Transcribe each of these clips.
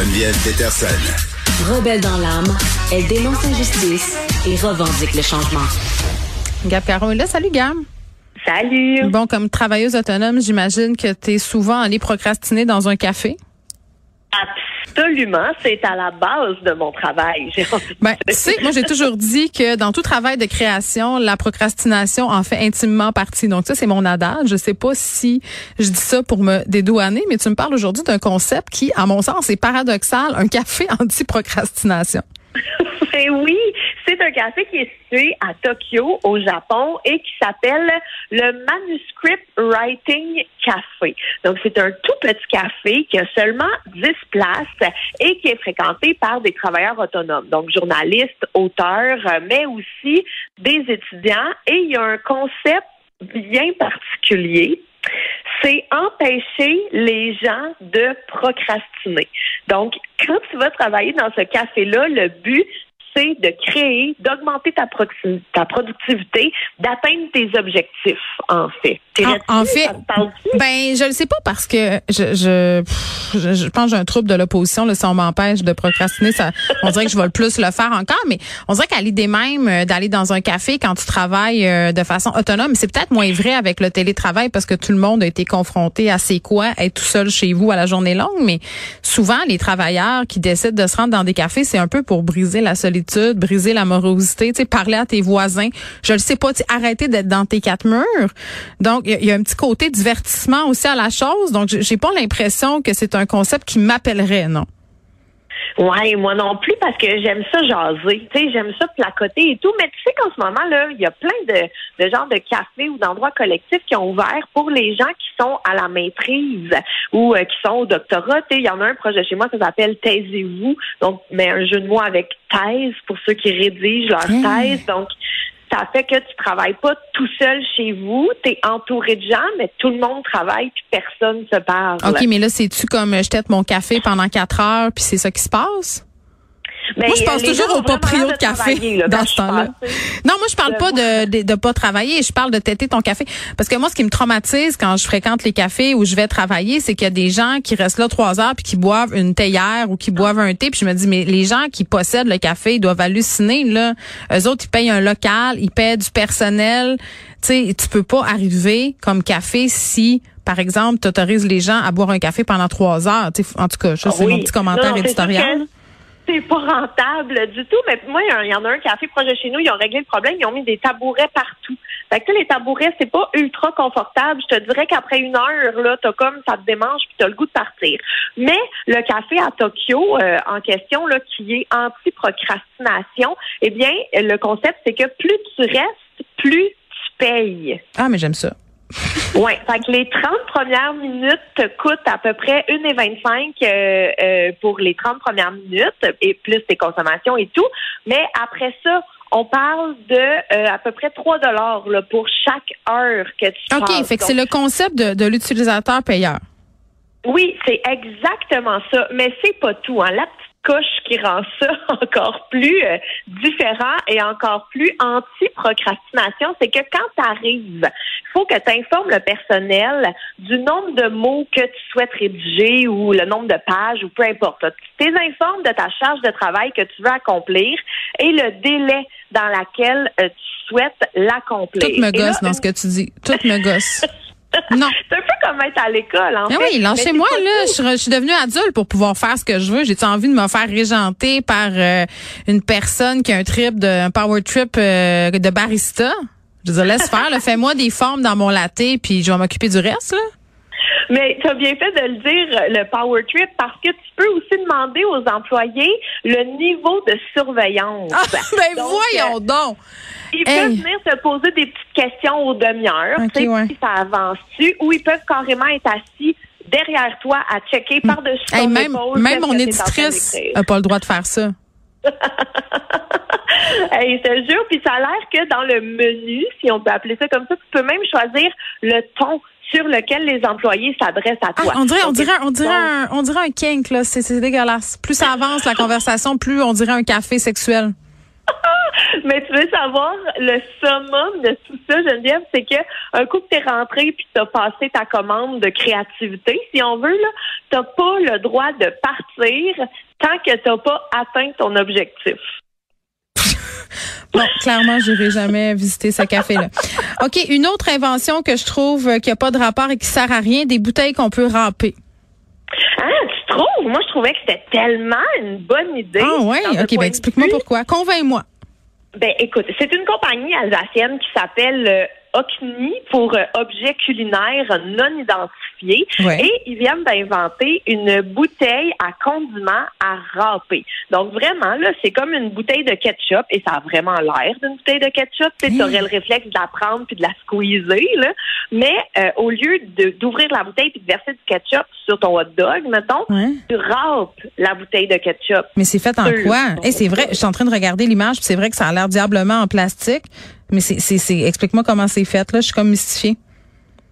Geneviève Peterson. Rebelle dans l'âme, elle dénonce l'injustice et revendique le changement. Gab Caron est là. Salut, Gab. Salut. Bon, comme travailleuse autonome, j'imagine que tu es souvent allée procrastiner dans un café? Absolument, c'est à la base de mon travail. Ben, tu sais, moi j'ai toujours dit que dans tout travail de création, la procrastination en fait intimement partie. Donc ça, c'est mon adage. Je sais pas si je dis ça pour me dédouaner, mais tu me parles aujourd'hui d'un concept qui, à mon sens, est paradoxal, un café anti-procrastination. Ben oui, c'est un café qui est situé à Tokyo, au Japon, et qui s'appelle le Manuscript Writing Café. Donc, c'est un tout petit café qui a seulement 10 places et qui est fréquenté par des travailleurs autonomes, donc journalistes, auteurs, mais aussi des étudiants. Et il y a un concept bien particulier c'est empêcher les gens de procrastiner. Donc, quand tu vas travailler dans ce café-là, le but, c'est de créer, d'augmenter ta, ta productivité, d'atteindre tes objectifs, en fait. En, fait, ben je le sais pas parce que je je, je, pense que j'ai un trouble de l'opposition. Si on m'empêche de procrastiner, ça, on dirait que je vais le plus le faire encore. Mais on dirait qu'à l'idée même euh, d'aller dans un café quand tu travailles euh, de façon autonome, c'est peut-être moins vrai avec le télétravail parce que tout le monde a été confronté à c'est quoi être tout seul chez vous à la journée longue. Mais souvent, les travailleurs qui décident de se rendre dans des cafés, c'est un peu pour briser la solitude briser la morosité, tu sais, parler à tes voisins. Je le sais pas, arrêter d'être dans tes quatre murs. Donc, il y, a un petit côté divertissement aussi à la chose. Donc, j'ai pas l'impression que c'est un concept qui m'appellerait, non. Ouais, moi non plus parce que j'aime ça jaser. Tu sais, j'aime ça placoter et tout. Mais tu sais qu'en ce moment là, il y a plein de, de genres de cafés ou d'endroits collectifs qui ont ouvert pour les gens qui sont à la maîtrise ou euh, qui sont au doctorat. Tu sais, il y en a un projet chez moi qui s'appelle Taisez-vous. Donc, mais un jeu de mots avec thèse pour ceux qui rédigent leur thèse. Donc, ça fait que tu travailles pas tout seul chez vous, tu es entouré de gens, mais tout le monde travaille puis personne se parle. OK, mais là, c'est-tu comme je tête mon café pendant quatre heures puis c'est ça qui se passe? Moi, je pense toujours au proprio de café dans ce temps-là. Non, moi, je parle pas de, de, de, pas travailler. Je parle de têter ton café. Parce que moi, ce qui me traumatise quand je fréquente les cafés où je vais travailler, c'est qu'il y a des gens qui restent là trois heures puis qui boivent une théière ou qui boivent un thé. Puis je me dis, mais les gens qui possèdent le café, ils doivent halluciner, là. Eux autres, ils payent un local, ils payent du personnel. Tu sais, tu peux pas arriver comme café si par exemple, tu autorises les gens à boire un café pendant trois heures. en tout cas, ça, c'est mon petit commentaire éditorial c'est pas rentable du tout. Mais moi, il y en a un café proche de chez nous, ils ont réglé le problème, ils ont mis des tabourets partout. Fait que les tabourets, c'est pas ultra confortable. Je te dirais qu'après une heure, là, t'as comme ça te démange puis t'as le goût de partir. Mais le café à Tokyo euh, en question, là, qui est anti-procrastination, eh bien, le concept, c'est que plus tu restes, plus tu payes. Ah, mais j'aime ça. oui, fait que les 30 premières minutes te coûtent à peu près 1,25 euh, euh, pour les 30 premières minutes et plus tes consommations et tout. Mais après ça, on parle de euh, à peu près 3 dollars pour chaque heure que tu OK, fait que c'est le concept de, de l'utilisateur payeur. Oui, c'est exactement ça. Mais c'est pas tout. Hein. La coche qui rend ça encore plus euh, différent et encore plus anti-procrastination, c'est que quand tu arrives, il faut que tu informes le personnel du nombre de mots que tu souhaites rédiger ou le nombre de pages ou peu importe. Tu informes de ta charge de travail que tu veux accomplir et le délai dans lequel euh, tu souhaites l'accomplir. Tout me gosse dans ce que tu dis. Tout me gosse. Non. c'est un peu comme être à l'école, en ah fait. Oui, lâchez-moi, là. Je, suis devenue adulte pour pouvoir faire ce que je veux. J'ai envie de me faire régenter par euh, une personne qui a un trip, de, un power trip euh, de barista? Je veux dire, laisse faire, fais-moi des formes dans mon latte, puis je vais m'occuper du reste, là. Mais tu as bien fait de le dire, le power trip, parce que tu peux aussi demander aux employés le niveau de surveillance. Ah, ben voyons euh, donc! Ils peuvent venir se poser des petites questions aux demi-heures, sais si ça avance-tu, ou ils peuvent carrément être assis derrière toi à checker par-dessus ton même, Même mon éditrice n'a pas le droit de faire ça. hey, je te jure, puis ça a l'air que dans le menu, si on peut appeler ça comme ça, tu peux même choisir le ton sur lequel les employés s'adressent à toi. Ah, on dirait, on dirait, on dirait, un, on dirait un kink là. C'est dégueulasse. Plus ça avance la conversation, plus on dirait un café sexuel. Mais tu veux savoir, le summum de tout ça, Geneviève, c'est que un coup que t'es rentré puis t'as passé ta commande de créativité, si on veut, là, t'as pas le droit de partir tant que t'as pas atteint ton objectif. Bon, clairement, j'irai jamais visiter ce café-là. OK, une autre invention que je trouve qui n'a pas de rapport et qui sert à rien, des bouteilles qu'on peut râper. Ah, tu trouves? Moi, je trouvais que c'était tellement une bonne idée. Ah ouais? OK, ben explique-moi pourquoi. Convainc-moi. Ben écoute, c'est une compagnie alsacienne qui s'appelle euh, OCNI pour euh, objets culinaires non identifiés. Et ils viennent d'inventer une bouteille à condiments à râper. Donc vraiment, là, c'est comme une bouteille de ketchup et ça a vraiment l'air d'une bouteille de ketchup. Tu aurais le réflexe de la prendre puis de la squeezer, là. Mais euh, au lieu d'ouvrir la bouteille puis de verser du ketchup sur ton hot dog, mettons, tu râpes la bouteille de ketchup. Mais c'est fait en quoi? Et c'est vrai, je suis en train de regarder l'image, c'est vrai que ça a l'air diablement en plastique. Mais c'est, c'est, explique-moi comment c'est fait, là. Je suis comme mystifiée.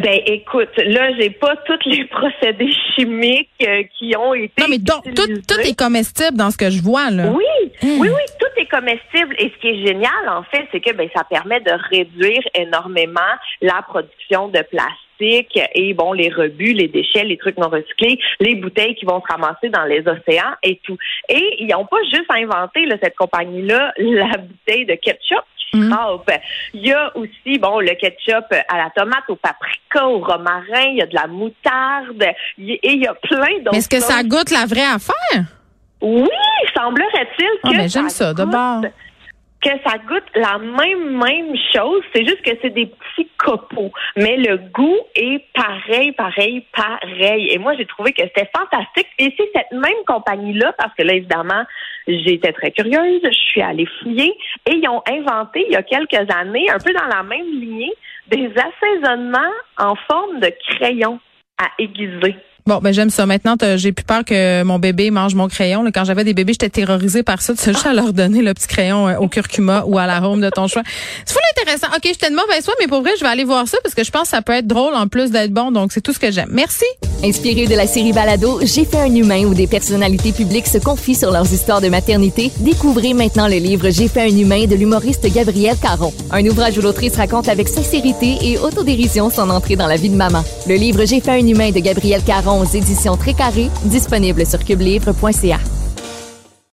Ben, écoute, là, j'ai pas tous les procédés chimiques euh, qui ont été. Non, mais donc, tout, tout, est comestible dans ce que je vois, là. Oui, hein? oui, oui, tout est comestible. Et ce qui est génial, en fait, c'est que ben, ça permet de réduire énormément la production de plastique et bon, les rebuts, les déchets, les trucs non recyclés, les bouteilles qui vont se ramasser dans les océans et tout. Et ils n'ont pas juste inventé, là, cette compagnie-là, la bouteille de ketchup Mm. Il y a aussi, bon, le ketchup à la tomate, au paprika, au romarin, il y a de la moutarde, et il y a plein d'autres. Mais est-ce que ça goûte la vraie affaire? Oui, semblerait-il ah, que. j'aime ça, d'abord que ça goûte la même même chose, c'est juste que c'est des petits copeaux, mais le goût est pareil, pareil, pareil. Et moi, j'ai trouvé que c'était fantastique. Et c'est cette même compagnie-là, parce que là, évidemment, j'étais très curieuse, je suis allée fouiller, et ils ont inventé il y a quelques années, un peu dans la même lignée, des assaisonnements en forme de crayon à aiguiser. Bon, ben j'aime ça. Maintenant, j'ai plus peur que mon bébé mange mon crayon. Quand j'avais des bébés, j'étais terrorisée par ça. Tu sais juste à leur donner le petit crayon euh, au curcuma ou à l'arôme de ton choix. C'est fou intéressant. OK, je te demande ben mais pour vrai, je vais aller voir ça parce que je pense que ça peut être drôle en plus d'être bon. Donc, c'est tout ce que j'aime. Merci. Inspiré de la série Balado, J'ai fait un humain où des personnalités publiques se confient sur leurs histoires de maternité, découvrez maintenant le livre J'ai fait un humain de l'humoriste Gabriel Caron. Un ouvrage où l'autrice raconte avec sincérité et autodérision son entrée dans la vie de maman. Le livre J'ai fait un humain de Gabriel Caron aux éditions Très Carré, disponible sur cubelivre.ca.